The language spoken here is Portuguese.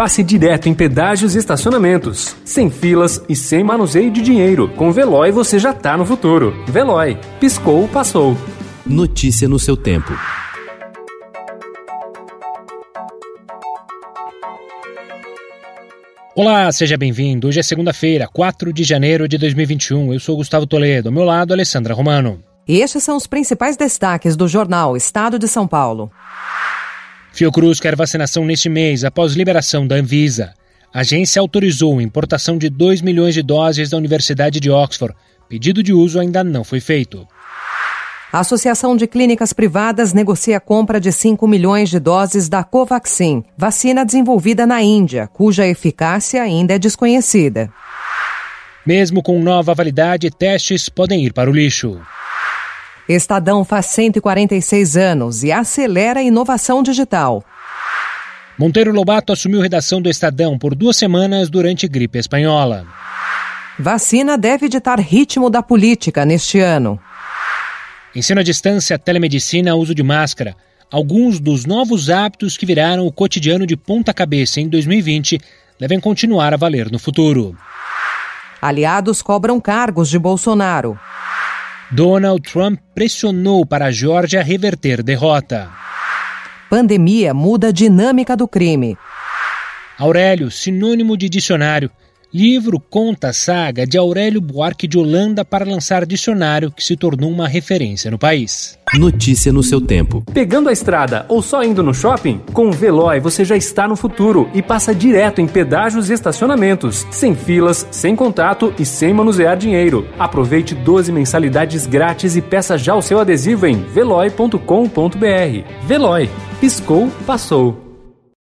passe direto em pedágios e estacionamentos. Sem filas e sem manuseio de dinheiro. Com Veloy você já tá no futuro. Veloy. Piscou, passou. Notícia no seu tempo. Olá, seja bem-vindo. Hoje é segunda-feira, 4 de janeiro de 2021. Eu sou Gustavo Toledo. Ao meu lado, Alessandra Romano. E estes são os principais destaques do jornal Estado de São Paulo. Fiocruz quer vacinação neste mês após liberação da Anvisa. A agência autorizou a importação de 2 milhões de doses da Universidade de Oxford. Pedido de uso ainda não foi feito. A Associação de Clínicas Privadas negocia a compra de 5 milhões de doses da Covaxin, vacina desenvolvida na Índia, cuja eficácia ainda é desconhecida. Mesmo com nova validade, testes podem ir para o lixo. Estadão faz 146 anos e acelera a inovação digital. Monteiro Lobato assumiu redação do Estadão por duas semanas durante gripe espanhola. Vacina deve ditar ritmo da política neste ano. Ensino à distância, telemedicina, uso de máscara. Alguns dos novos hábitos que viraram o cotidiano de ponta cabeça em 2020 devem continuar a valer no futuro. Aliados cobram cargos de Bolsonaro. Donald Trump pressionou para a Geórgia reverter derrota. Pandemia muda a dinâmica do crime. Aurélio, sinônimo de dicionário. Livro conta a saga de Aurélio Buarque de Holanda para lançar dicionário que se tornou uma referência no país. Notícia no seu tempo. Pegando a estrada ou só indo no shopping? Com o Veloy você já está no futuro e passa direto em pedágios e estacionamentos, sem filas, sem contato e sem manusear dinheiro. Aproveite 12 mensalidades grátis e peça já o seu adesivo em veloy.com.br. Veloy. Piscou, passou.